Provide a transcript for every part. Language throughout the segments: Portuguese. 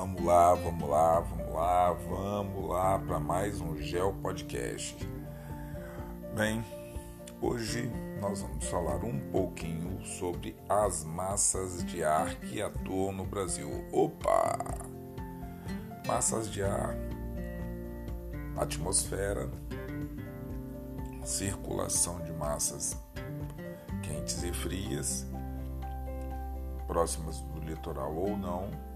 Vamos lá, vamos lá, vamos lá, vamos lá para mais um Geo Podcast. Bem, hoje nós vamos falar um pouquinho sobre as massas de ar que atuam no Brasil. Opa! Massas de ar, atmosfera, circulação de massas quentes e frias, próximas do litoral ou não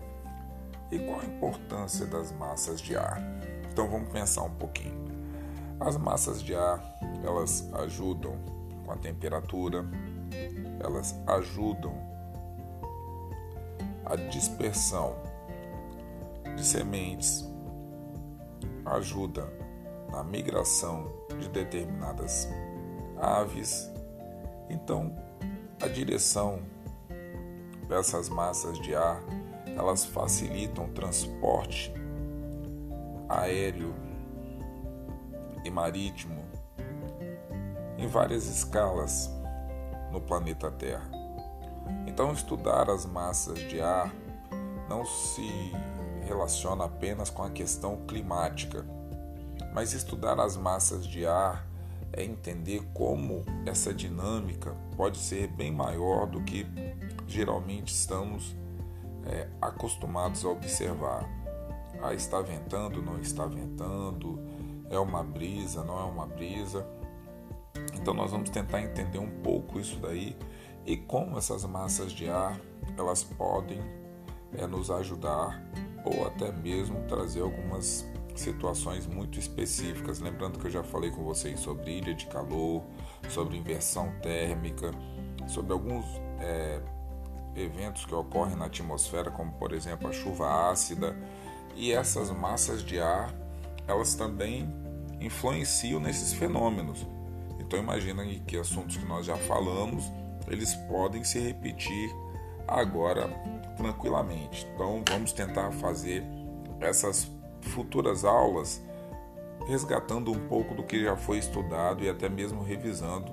e qual a importância das massas de ar? Então vamos pensar um pouquinho. As massas de ar, elas ajudam com a temperatura, elas ajudam a dispersão de sementes, ajuda na migração de determinadas aves. Então, a direção dessas massas de ar elas facilitam o transporte aéreo e marítimo em várias escalas no planeta Terra. Então, estudar as massas de ar não se relaciona apenas com a questão climática, mas estudar as massas de ar é entender como essa dinâmica pode ser bem maior do que geralmente estamos é, acostumados a observar. Ah, está ventando, não está ventando, é uma brisa, não é uma brisa. Então nós vamos tentar entender um pouco isso daí e como essas massas de ar elas podem é, nos ajudar ou até mesmo trazer algumas situações muito específicas. Lembrando que eu já falei com vocês sobre ilha de calor, sobre inversão térmica, sobre alguns é, eventos que ocorrem na atmosfera, como por exemplo a chuva ácida, e essas massas de ar, elas também influenciam nesses fenômenos. Então imagina que assuntos que nós já falamos, eles podem se repetir agora tranquilamente. Então vamos tentar fazer essas futuras aulas resgatando um pouco do que já foi estudado e até mesmo revisando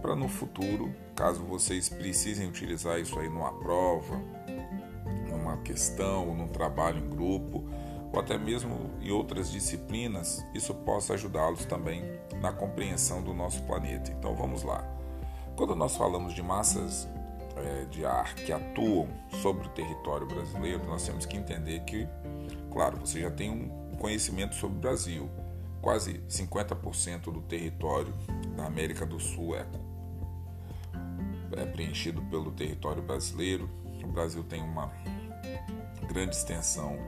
para no futuro, caso vocês precisem utilizar isso aí numa prova, numa questão, num trabalho em grupo, ou até mesmo em outras disciplinas, isso possa ajudá-los também na compreensão do nosso planeta. Então vamos lá. Quando nós falamos de massas é, de ar que atuam sobre o território brasileiro, nós temos que entender que, claro, você já tem um conhecimento sobre o Brasil. Quase 50% do território da América do Sul é é preenchido pelo território brasileiro. O Brasil tem uma grande extensão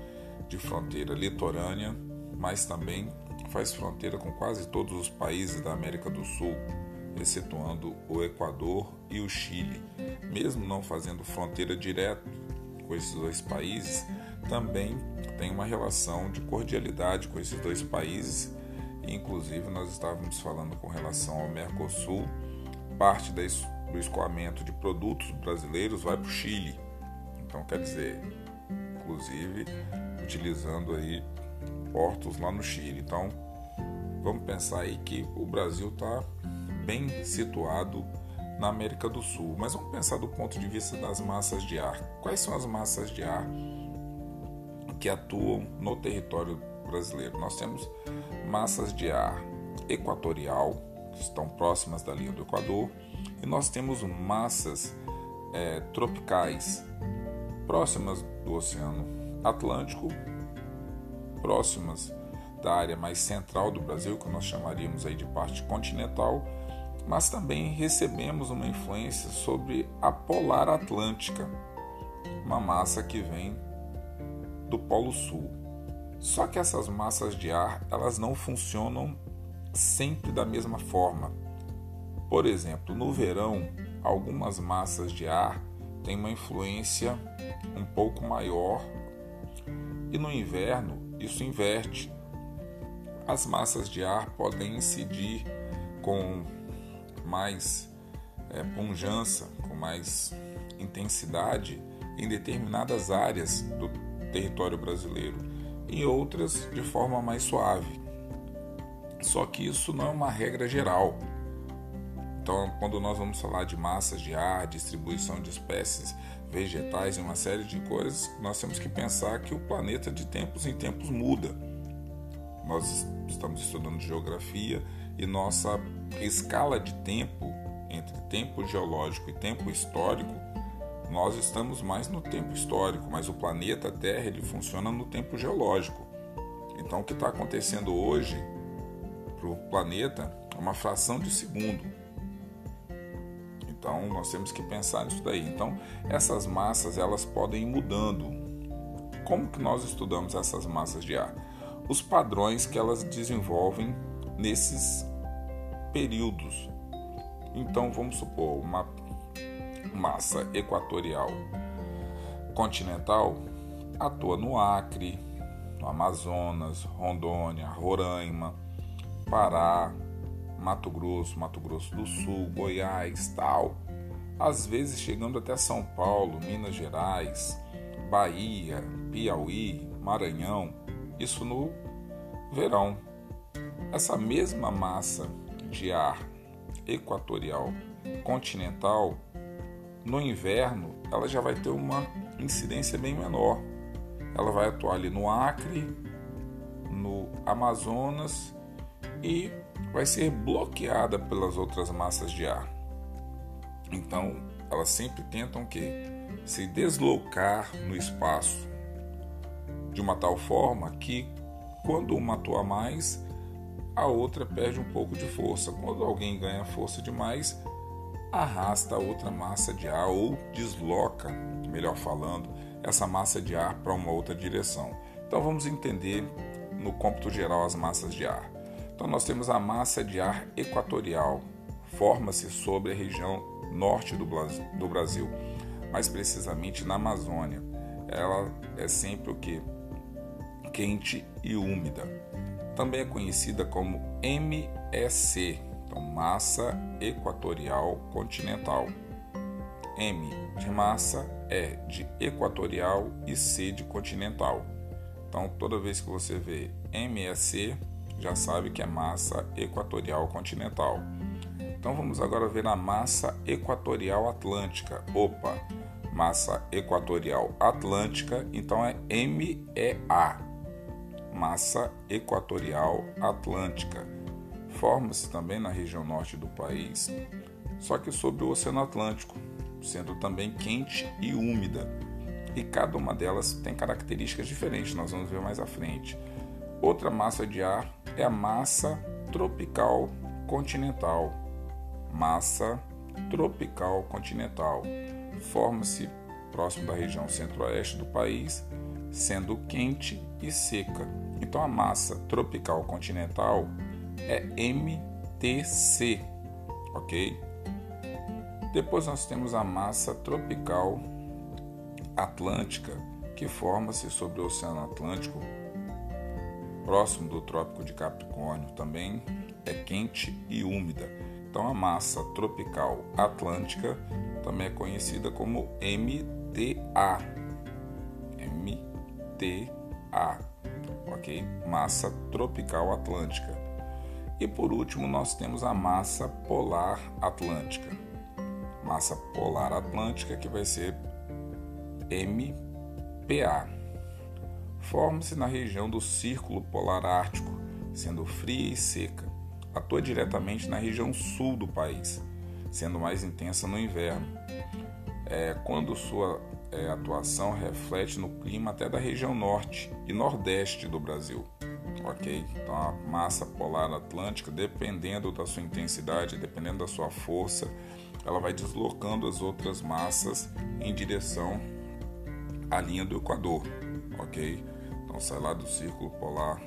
de fronteira litorânea, mas também faz fronteira com quase todos os países da América do Sul, excetuando o Equador e o Chile. Mesmo não fazendo fronteira direta com esses dois países, também tem uma relação de cordialidade com esses dois países. Inclusive, nós estávamos falando com relação ao Mercosul, parte da do escoamento de produtos brasileiros vai para o Chile. Então, quer dizer, inclusive utilizando aí portos lá no Chile. Então, vamos pensar aí que o Brasil está bem situado na América do Sul. Mas vamos pensar do ponto de vista das massas de ar. Quais são as massas de ar que atuam no território brasileiro? Nós temos massas de ar equatorial, que estão próximas da linha do Equador, e nós temos massas é, tropicais próximas do Oceano Atlântico, próximas da área mais central do Brasil, que nós chamaríamos aí de parte continental, mas também recebemos uma influência sobre a polar atlântica, uma massa que vem do Polo Sul. Só que essas massas de ar, elas não funcionam sempre da mesma forma. Por exemplo, no verão, algumas massas de ar têm uma influência um pouco maior e no inverno isso inverte. As massas de ar podem incidir com mais é, punjança, com mais intensidade em determinadas áreas do território brasileiro, em outras de forma mais suave. Só que isso não é uma regra geral. Então, quando nós vamos falar de massas de ar, distribuição de espécies vegetais e uma série de coisas, nós temos que pensar que o planeta de tempos em tempos muda. Nós estamos estudando geografia e nossa escala de tempo entre tempo geológico e tempo histórico, nós estamos mais no tempo histórico, mas o planeta Terra ele funciona no tempo geológico. Então, o que está acontecendo hoje para o planeta é uma fração de segundo. Então, nós temos que pensar nisso daí. Então, essas massas elas podem ir mudando. Como que nós estudamos essas massas de ar? Os padrões que elas desenvolvem nesses períodos. Então, vamos supor uma massa equatorial continental atua no Acre, no Amazonas, Rondônia, Roraima, Pará, Mato Grosso, Mato Grosso do Sul, Goiás, tal. Às vezes chegando até São Paulo, Minas Gerais, Bahia, Piauí, Maranhão, isso no verão. Essa mesma massa de ar equatorial continental, no inverno, ela já vai ter uma incidência bem menor. Ela vai atuar ali no Acre, no Amazonas e vai ser bloqueada pelas outras massas de ar. Então, elas sempre tentam que se deslocar no espaço de uma tal forma que quando uma atua mais, a outra perde um pouco de força. Quando alguém ganha força demais, arrasta a outra massa de ar ou desloca, melhor falando, essa massa de ar para uma outra direção. Então vamos entender no cômputo geral as massas de ar. Então nós temos a massa de ar equatorial, forma-se sobre a região norte do Brasil, mais precisamente na Amazônia. Ela é sempre o que? Quente e úmida. Também é conhecida como MEC, então massa equatorial continental. M de massa, E de equatorial e C de continental. Então toda vez que você vê MEC, já sabe que é massa equatorial continental. Então vamos agora ver a massa equatorial atlântica. Opa, massa equatorial atlântica, então é MEA, massa equatorial atlântica. Forma-se também na região norte do país, só que sobre o Oceano Atlântico, sendo também quente e úmida. E cada uma delas tem características diferentes, nós vamos ver mais à frente. Outra massa de ar é a massa tropical continental. Massa tropical continental. Forma-se próximo da região centro-oeste do país, sendo quente e seca. Então a massa tropical continental é MTC, ok? Depois nós temos a massa tropical atlântica, que forma-se sobre o Oceano Atlântico próximo do Trópico de Capricórnio, também é quente e úmida. Então a massa tropical atlântica também é conhecida como MTA. MTA, ok? Massa tropical atlântica. E por último, nós temos a massa polar atlântica. Massa polar atlântica que vai ser MPA forma-se na região do Círculo Polar Ártico, sendo fria e seca. Atua diretamente na região sul do país, sendo mais intensa no inverno, é, quando sua é, atuação reflete no clima até da região norte e nordeste do Brasil. Ok? Então a massa polar atlântica, dependendo da sua intensidade, dependendo da sua força, ela vai deslocando as outras massas em direção à linha do Equador. Ok? Então sai lá do círculo polar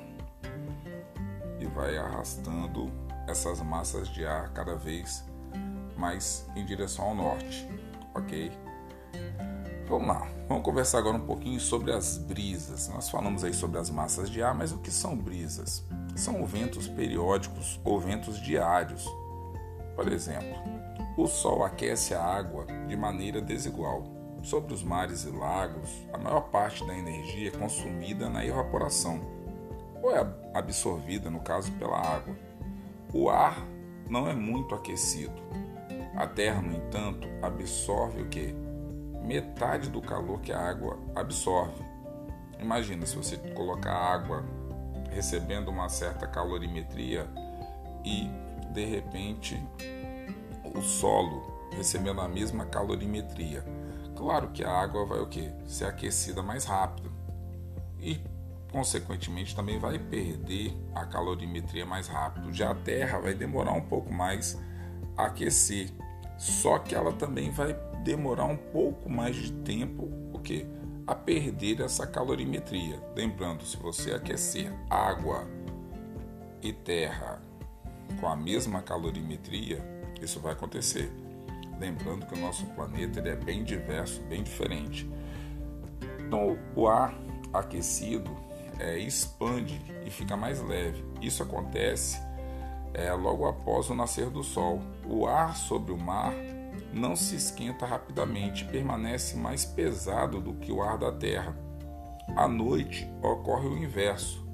e vai arrastando essas massas de ar cada vez mais em direção ao norte, ok? Vamos lá, vamos conversar agora um pouquinho sobre as brisas. Nós falamos aí sobre as massas de ar, mas o que são brisas? São ventos periódicos ou ventos diários. Por exemplo, o Sol aquece a água de maneira desigual Sobre os mares e lagos, a maior parte da energia é consumida na evaporação, ou é absorvida, no caso, pela água. O ar não é muito aquecido, A Terra, no entanto, absorve o que? Metade do calor que a água absorve. Imagina se você colocar água recebendo uma certa calorimetria e de repente o solo recebendo a mesma calorimetria. Claro que a água vai o que? Ser aquecida mais rápido e consequentemente também vai perder a calorimetria mais rápido. Já a Terra vai demorar um pouco mais a aquecer, só que ela também vai demorar um pouco mais de tempo o que? a perder essa calorimetria. Lembrando, se você aquecer água e terra com a mesma calorimetria, isso vai acontecer. Lembrando que o nosso planeta ele é bem diverso, bem diferente. Então, o ar aquecido é, expande e fica mais leve. Isso acontece é, logo após o nascer do Sol. O ar sobre o mar não se esquenta rapidamente, permanece mais pesado do que o ar da Terra. À noite ocorre o inverso.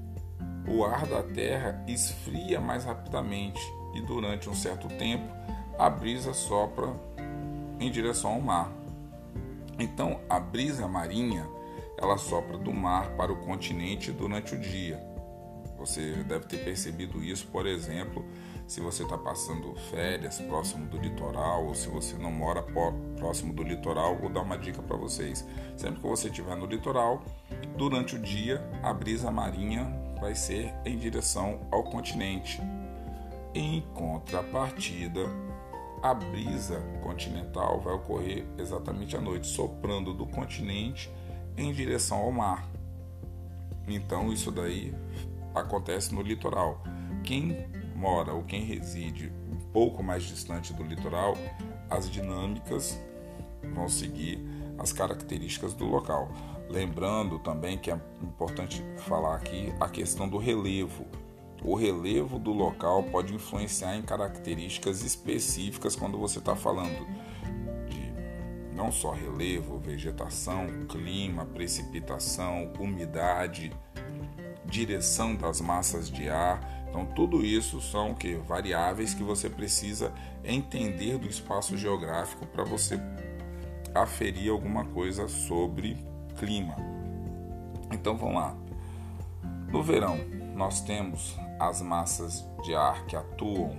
O ar da Terra esfria mais rapidamente e durante um certo tempo a brisa sopra em direção ao mar. Então, a brisa marinha, ela sopra do mar para o continente durante o dia. Você deve ter percebido isso, por exemplo, se você está passando férias próximo do litoral ou se você não mora próximo do litoral, vou dar uma dica para vocês. Sempre que você estiver no litoral, durante o dia a brisa marinha vai ser em direção ao continente. Em contrapartida, a brisa continental vai ocorrer exatamente à noite, soprando do continente em direção ao mar. Então, isso daí acontece no litoral. Quem mora ou quem reside um pouco mais distante do litoral, as dinâmicas vão seguir as características do local. Lembrando também que é importante falar aqui a questão do relevo. O relevo do local pode influenciar em características específicas quando você está falando de não só relevo, vegetação, clima, precipitação, umidade, direção das massas de ar. Então, tudo isso são que variáveis que você precisa entender do espaço geográfico para você aferir alguma coisa sobre clima. Então, vamos lá. No verão, nós temos as massas de ar que atuam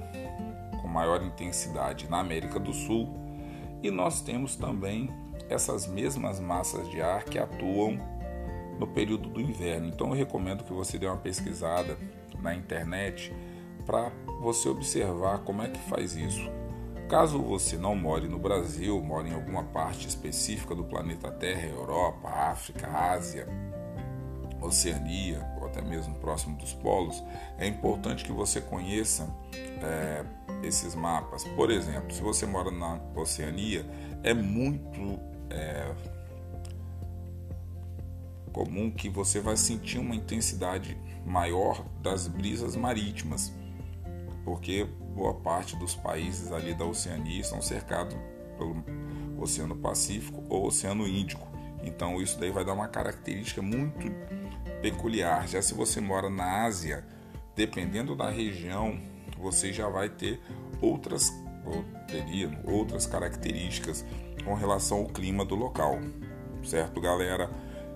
com maior intensidade na América do Sul e nós temos também essas mesmas massas de ar que atuam no período do inverno. Então eu recomendo que você dê uma pesquisada na internet para você observar como é que faz isso. Caso você não more no Brasil, more em alguma parte específica do planeta Terra, Europa, África, Ásia, Oceania até mesmo próximo dos polos, é importante que você conheça é, esses mapas. Por exemplo, se você mora na Oceania, é muito é, comum que você vai sentir uma intensidade maior das brisas marítimas, porque boa parte dos países ali da Oceania estão cercados pelo Oceano Pacífico ou Oceano Índico. Então isso daí vai dar uma característica muito peculiar. Já se você mora na Ásia, dependendo da região, você já vai ter outras ou teria outras características com relação ao clima do local. Certo, galera?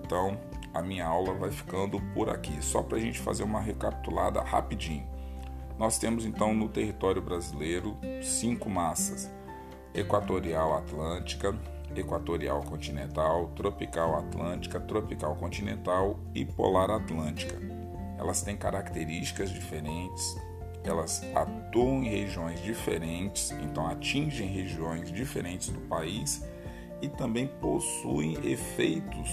Então, a minha aula vai ficando por aqui, só para a gente fazer uma recapitulada rapidinho. Nós temos então no território brasileiro cinco massas: equatorial atlântica, equatorial continental, tropical atlântica, tropical continental e polar atlântica. Elas têm características diferentes, elas atuam em regiões diferentes, então atingem regiões diferentes do país e também possuem efeitos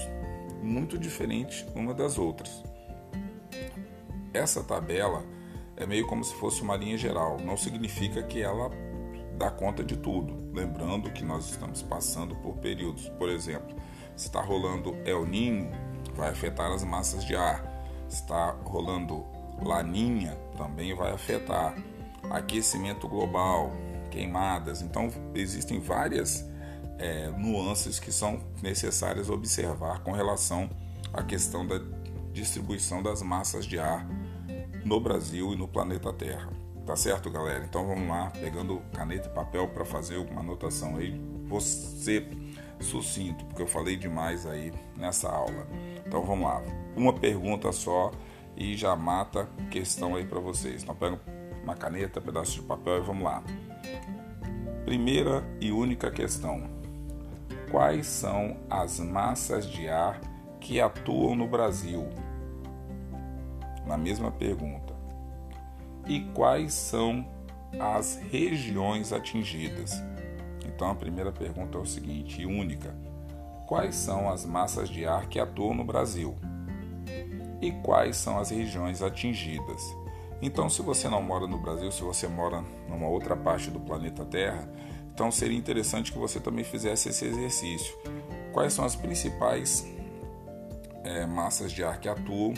muito diferentes uma das outras. Essa tabela é meio como se fosse uma linha geral, não significa que ela dá conta de tudo. Lembrando que nós estamos passando por períodos, por exemplo, se está rolando El Ninho, vai afetar as massas de ar. Se está rolando Laninha, também vai afetar. Aquecimento global, queimadas. Então, existem várias é, nuances que são necessárias observar com relação à questão da distribuição das massas de ar no Brasil e no planeta Terra. Tá certo, galera? Então vamos lá, pegando caneta e papel para fazer uma anotação aí. Ser sucinto, porque eu falei demais aí nessa aula. Então vamos lá. Uma pergunta só e já mata questão aí para vocês. Então pega uma caneta, um pedaço de papel e vamos lá. Primeira e única questão: Quais são as massas de ar que atuam no Brasil? Na mesma pergunta. E quais são as regiões atingidas? Então a primeira pergunta é o seguinte, única: quais são as massas de ar que atuam no Brasil? E quais são as regiões atingidas? Então, se você não mora no Brasil, se você mora numa outra parte do planeta Terra, então seria interessante que você também fizesse esse exercício. Quais são as principais é, massas de ar que atuam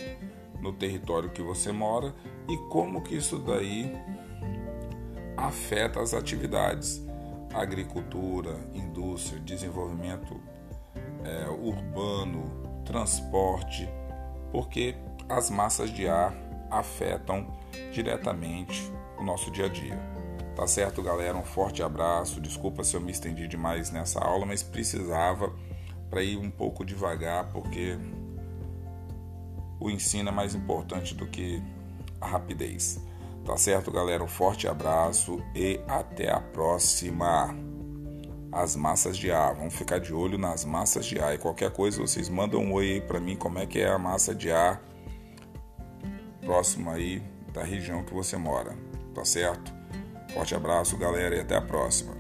no território que você mora e como que isso daí afeta as atividades agricultura, indústria, desenvolvimento é, urbano, transporte, porque as massas de ar afetam diretamente o nosso dia a dia. Tá certo, galera? Um forte abraço. Desculpa se eu me estendi demais nessa aula, mas precisava para ir um pouco devagar, porque o ensino é mais importante do que a rapidez. Tá certo, galera? Um forte abraço e até a próxima. As massas de ar, vamos ficar de olho nas massas de ar. E qualquer coisa, vocês mandam um oi aí para mim como é que é a massa de ar próximo aí da região que você mora. Tá certo? Forte abraço, galera, e até a próxima.